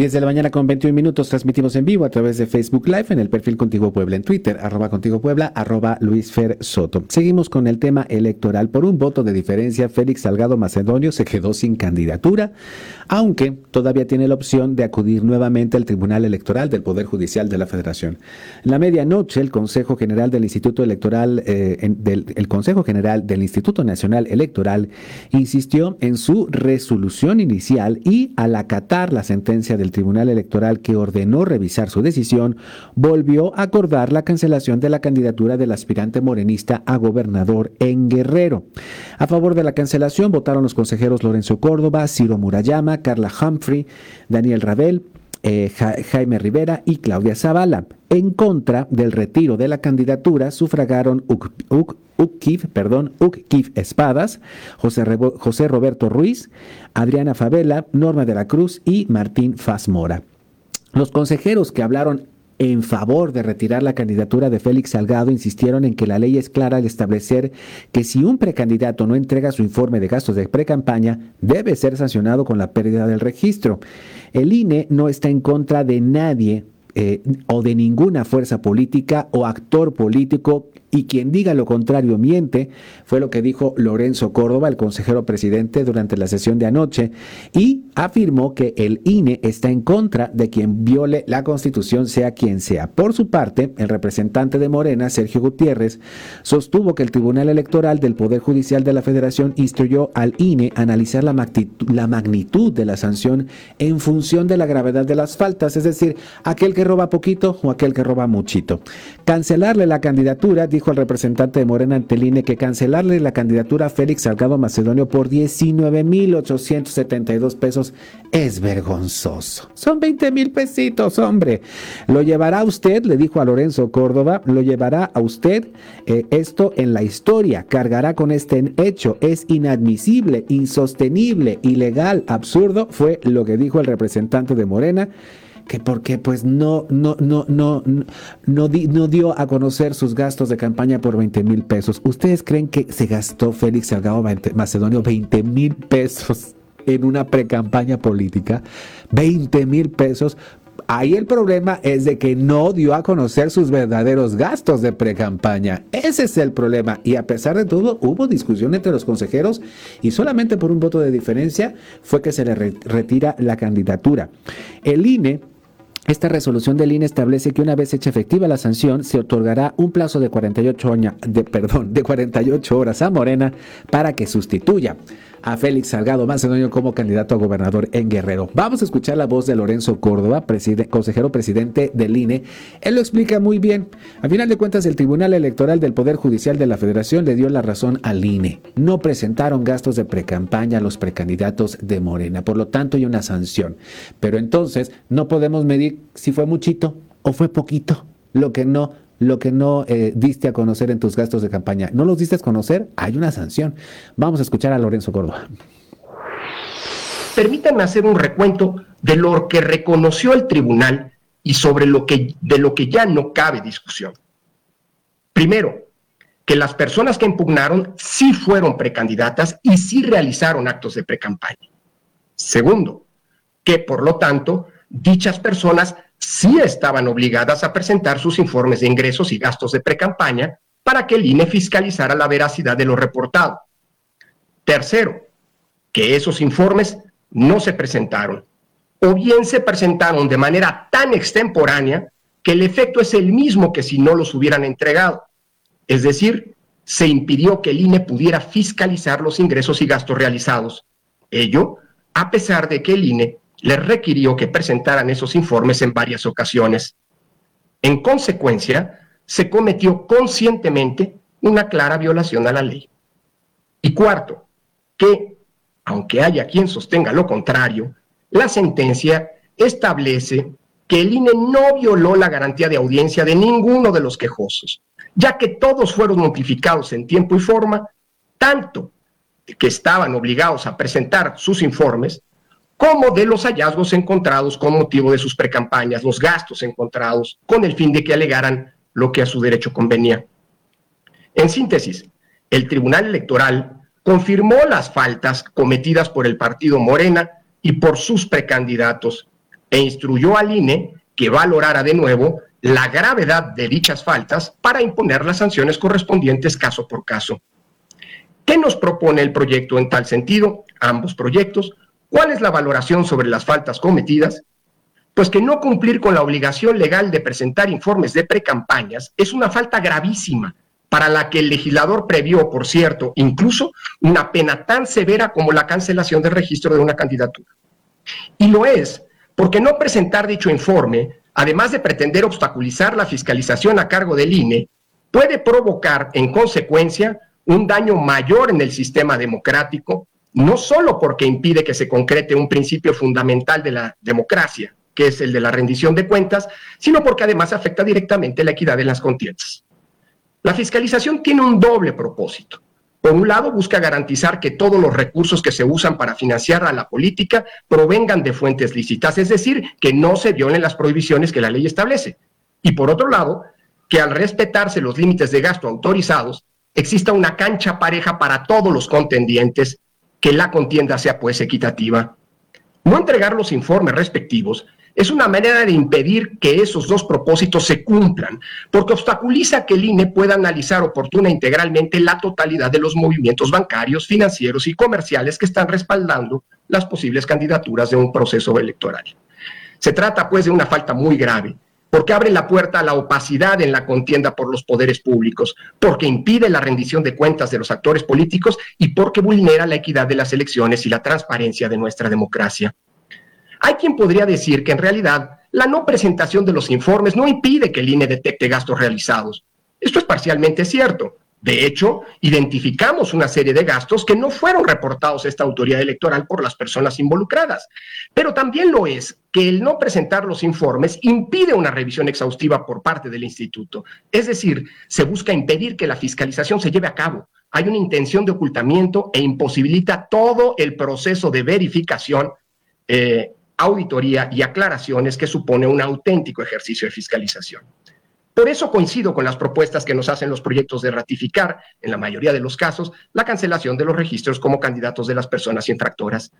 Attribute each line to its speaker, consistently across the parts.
Speaker 1: 10 de la mañana con 21 minutos transmitimos en vivo a través de Facebook Live en el perfil Contigo Puebla en Twitter, arroba Contigo Puebla, arroba Luis Fer Soto. Seguimos con el tema electoral. Por un voto de diferencia, Félix Salgado Macedonio se quedó sin candidatura, aunque todavía tiene la opción de acudir nuevamente al Tribunal Electoral del Poder Judicial de la Federación. La medianoche, el Consejo General del Instituto Electoral, eh, el Consejo General del Instituto Nacional Electoral insistió en su resolución inicial y al acatar la sentencia del Tribunal Electoral que ordenó revisar su decisión, volvió a acordar la cancelación de la candidatura del aspirante morenista a gobernador en Guerrero. A favor de la cancelación votaron los consejeros Lorenzo Córdoba, Ciro Murayama, Carla Humphrey, Daniel Rabel, eh, Jaime Rivera y Claudia Zavala. En contra del retiro de la candidatura sufragaron perdón, Espadas, José, José Roberto Ruiz, Adriana Favela, Norma de la Cruz y Martín Fazmora. Los consejeros que hablaron en favor de retirar la candidatura de Félix Salgado insistieron en que la ley es clara al establecer que si un precandidato no entrega su informe de gastos de precampaña, debe ser sancionado con la pérdida del registro. El INE no está en contra de nadie eh, o de ninguna fuerza política o actor político y quien diga lo contrario miente, fue lo que dijo Lorenzo Córdoba, el consejero presidente, durante la sesión de anoche, y afirmó que el INE está en contra de quien viole la constitución, sea quien sea. Por su parte, el representante de Morena, Sergio Gutiérrez, sostuvo que el Tribunal Electoral del Poder Judicial de la Federación instruyó al INE a analizar la magnitud, de la sanción en función de la gravedad de las faltas, es decir, aquel que roba poquito o aquel que roba muchito. Cancelarle la candidatura, el representante de Morena ante INE que cancelarle la candidatura a Félix Salgado Macedonio por 19.872 pesos es vergonzoso. Son 20 mil pesitos, hombre. Lo llevará usted, le dijo a Lorenzo Córdoba, lo llevará a usted eh, esto en la historia, cargará con este hecho. Es inadmisible, insostenible, ilegal, absurdo, fue lo que dijo el representante de Morena que porque pues no, no, no, no, no, no dio a conocer sus gastos de campaña por 20 mil pesos. ¿Ustedes creen que se gastó Félix Salgado Macedonio 20 mil pesos en una precampaña política? 20 mil pesos. Ahí el problema es de que no dio a conocer sus verdaderos gastos de precampaña. Ese es el problema. Y a pesar de todo, hubo discusión entre los consejeros y solamente por un voto de diferencia fue que se le retira la candidatura. El INE esta resolución del INE establece que una vez hecha efectiva la sanción, se otorgará un plazo de 48, de, perdón, de 48 horas a Morena para que sustituya a Félix Salgado Macedonio como candidato a gobernador en Guerrero. Vamos a escuchar la voz de Lorenzo Córdoba, consejero presidente del INE. Él lo explica muy bien. A final de cuentas, el Tribunal Electoral del Poder Judicial de la Federación le dio la razón al INE. No presentaron gastos de precampaña a los precandidatos de Morena. Por lo tanto, hay una sanción. Pero entonces, no podemos medir si fue muchito o fue poquito. Lo que no lo que no eh, diste a conocer en tus gastos de campaña. ¿No los diste a conocer? Hay una sanción. Vamos a escuchar a Lorenzo Córdoba.
Speaker 2: Permítanme hacer un recuento de lo que reconoció el tribunal y sobre lo que, de lo que ya no cabe discusión. Primero, que las personas que impugnaron sí fueron precandidatas y sí realizaron actos de precampaña. Segundo, que por lo tanto dichas personas sí estaban obligadas a presentar sus informes de ingresos y gastos de precampaña para que el INE fiscalizara la veracidad de lo reportado. Tercero, que esos informes no se presentaron o bien se presentaron de manera tan extemporánea que el efecto es el mismo que si no los hubieran entregado. Es decir, se impidió que el INE pudiera fiscalizar los ingresos y gastos realizados. Ello a pesar de que el INE les requirió que presentaran esos informes en varias ocasiones. En consecuencia, se cometió conscientemente una clara violación a la ley. Y cuarto, que, aunque haya quien sostenga lo contrario, la sentencia establece que el INE no violó la garantía de audiencia de ninguno de los quejosos, ya que todos fueron notificados en tiempo y forma, tanto que estaban obligados a presentar sus informes, como de los hallazgos encontrados con motivo de sus precampañas, los gastos encontrados, con el fin de que alegaran lo que a su derecho convenía. En síntesis, el Tribunal Electoral confirmó las faltas cometidas por el partido Morena y por sus precandidatos e instruyó al INE que valorara de nuevo la gravedad de dichas faltas para imponer las sanciones correspondientes caso por caso. ¿Qué nos propone el proyecto en tal sentido? Ambos proyectos. ¿Cuál es la valoración sobre las faltas cometidas? Pues que no cumplir con la obligación legal de presentar informes de precampañas es una falta gravísima para la que el legislador previó, por cierto, incluso una pena tan severa como la cancelación del registro de una candidatura. Y lo es porque no presentar dicho informe, además de pretender obstaculizar la fiscalización a cargo del INE, puede provocar en consecuencia un daño mayor en el sistema democrático, no solo porque impide que se concrete un principio fundamental de la democracia, que es el de la rendición de cuentas, sino porque además afecta directamente la equidad en las contiendas. La fiscalización tiene un doble propósito. Por un lado, busca garantizar que todos los recursos que se usan para financiar a la política provengan de fuentes lícitas, es decir, que no se violen las prohibiciones que la ley establece. Y por otro lado, que al respetarse los límites de gasto autorizados, exista una cancha pareja para todos los contendientes, que la contienda sea pues equitativa. No entregar los informes respectivos es una manera de impedir que esos dos propósitos se cumplan, porque obstaculiza que el INE pueda analizar oportuna integralmente la totalidad de los movimientos bancarios, financieros y comerciales que están respaldando las posibles candidaturas de un proceso electoral. Se trata pues de una falta muy grave, porque abre la puerta a la opacidad en la contienda por los poderes públicos, porque impide la rendición de cuentas de los actores políticos y porque vulnera la equidad de las elecciones y la transparencia de nuestra democracia. Hay quien podría decir que en realidad la no presentación de los informes no impide que el INE detecte gastos realizados. Esto es parcialmente cierto. De hecho, identificamos una serie de gastos que no fueron reportados a esta autoridad electoral por las personas involucradas. Pero también lo es que el no presentar los informes impide una revisión exhaustiva por parte del instituto. Es decir, se busca impedir que la fiscalización se lleve a cabo. Hay una intención de ocultamiento e imposibilita todo el proceso de verificación eh, auditoría y aclaraciones que supone un auténtico ejercicio de fiscalización. Por eso coincido con las propuestas que nos hacen los proyectos de ratificar, en la mayoría de los casos, la cancelación de los registros como candidatos de las personas infractoras.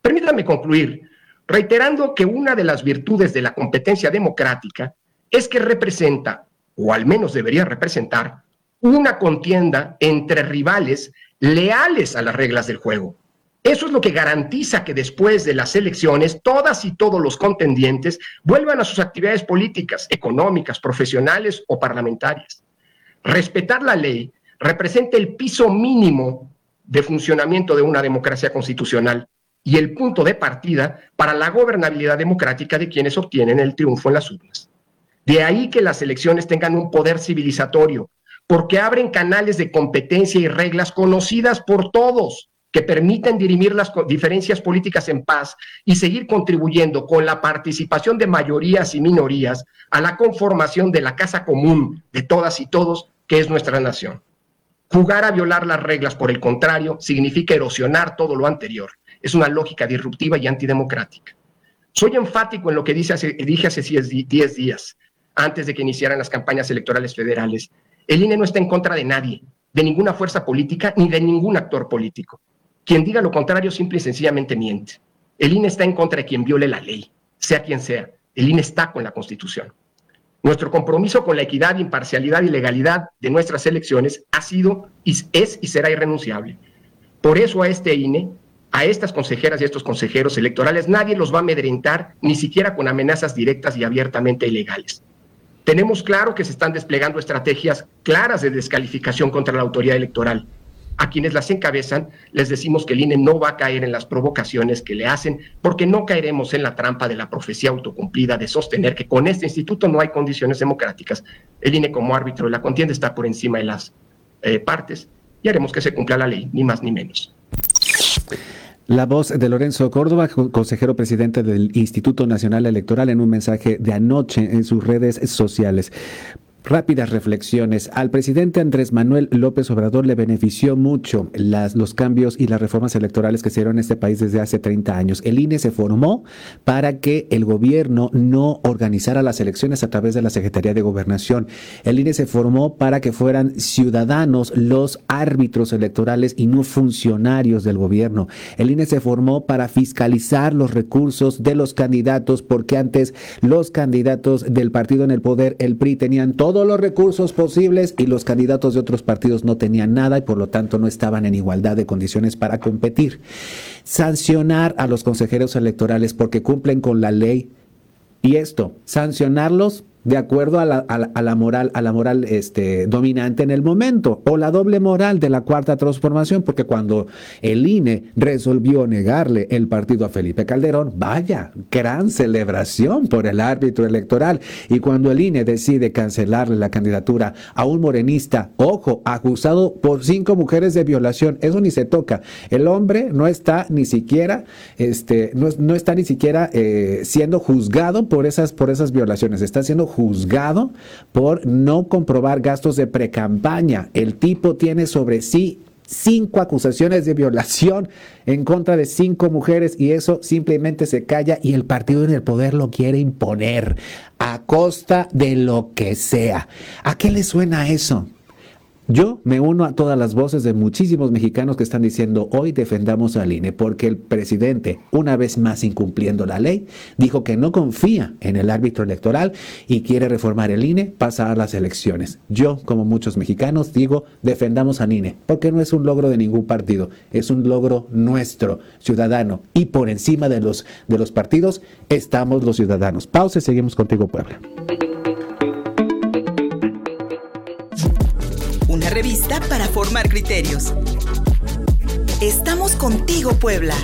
Speaker 2: Permítanme concluir reiterando que una de las virtudes de la competencia democrática es que representa, o al menos debería representar, una contienda entre rivales leales a las reglas del juego, eso es lo que garantiza que después de las elecciones todas y todos los contendientes vuelvan a sus actividades políticas, económicas, profesionales o parlamentarias. Respetar la ley representa el piso mínimo de funcionamiento de una democracia constitucional y el punto de partida para la gobernabilidad democrática de quienes obtienen el triunfo en las urnas. De ahí que las elecciones tengan un poder civilizatorio, porque abren canales de competencia y reglas conocidas por todos que permiten dirimir las diferencias políticas en paz y seguir contribuyendo con la participación de mayorías y minorías a la conformación de la casa común de todas y todos, que es nuestra nación. Jugar a violar las reglas, por el contrario, significa erosionar todo lo anterior. Es una lógica disruptiva y antidemocrática. Soy enfático en lo que dije hace 10 días, antes de que iniciaran las campañas electorales federales. El INE no está en contra de nadie, de ninguna fuerza política ni de ningún actor político. Quien diga lo contrario simple y sencillamente miente. El INE está en contra de quien viole la ley, sea quien sea. El INE está con la Constitución. Nuestro compromiso con la equidad, imparcialidad y legalidad de nuestras elecciones ha sido, es y será irrenunciable. Por eso a este INE, a estas consejeras y estos consejeros electorales, nadie los va a amedrentar, ni siquiera con amenazas directas y abiertamente ilegales. Tenemos claro que se están desplegando estrategias claras de descalificación contra la autoridad electoral a quienes las encabezan les decimos que el INE no va a caer en las provocaciones que le hacen, porque no caeremos en la trampa de la profecía autocumplida de sostener que con este instituto no hay condiciones democráticas. El INE como árbitro de la contienda está por encima de las eh, partes y haremos que se cumpla la ley, ni más ni menos.
Speaker 1: La voz de Lorenzo Córdoba, consejero presidente del Instituto Nacional Electoral, en un mensaje de anoche en sus redes sociales. Rápidas reflexiones. Al presidente Andrés Manuel López Obrador le benefició mucho las, los cambios y las reformas electorales que se dieron en este país desde hace 30 años. El INE se formó para que el gobierno no organizara las elecciones a través de la Secretaría de Gobernación. El INE se formó para que fueran ciudadanos los árbitros electorales y no funcionarios del gobierno. El INE se formó para fiscalizar los recursos de los candidatos porque antes los candidatos del partido en el poder, el PRI, tenían todo todos los recursos posibles y los candidatos de otros partidos no tenían nada y por lo tanto no estaban en igualdad de condiciones para competir. Sancionar a los consejeros electorales porque cumplen con la ley y esto, sancionarlos de acuerdo a la, moral, a la moral este, dominante en el momento, o la doble moral de la cuarta transformación, porque cuando el INE resolvió negarle el partido a Felipe Calderón, vaya, gran celebración por el árbitro electoral. Y cuando el INE decide cancelarle la candidatura a un morenista, ojo, acusado por cinco mujeres de violación, eso ni se toca. El hombre no está ni siquiera, este, no, está ni siquiera eh, siendo juzgado por esas, por esas violaciones, está siendo juzgado por no comprobar gastos de precampaña. El tipo tiene sobre sí cinco acusaciones de violación en contra de cinco mujeres y eso simplemente se calla y el partido en el poder lo quiere imponer a costa de lo que sea. ¿A qué le suena eso? Yo me uno a todas las voces de muchísimos mexicanos que están diciendo hoy defendamos al INE porque el presidente, una vez más incumpliendo la ley, dijo que no confía en el árbitro electoral y quiere reformar el INE, pasar las elecciones. Yo, como muchos mexicanos, digo defendamos al INE porque no es un logro de ningún partido, es un logro nuestro, ciudadano. Y por encima de los, de los partidos estamos los ciudadanos. Pausa y seguimos contigo, Puebla.
Speaker 3: Revista para formar criterios. Estamos contigo, Puebla.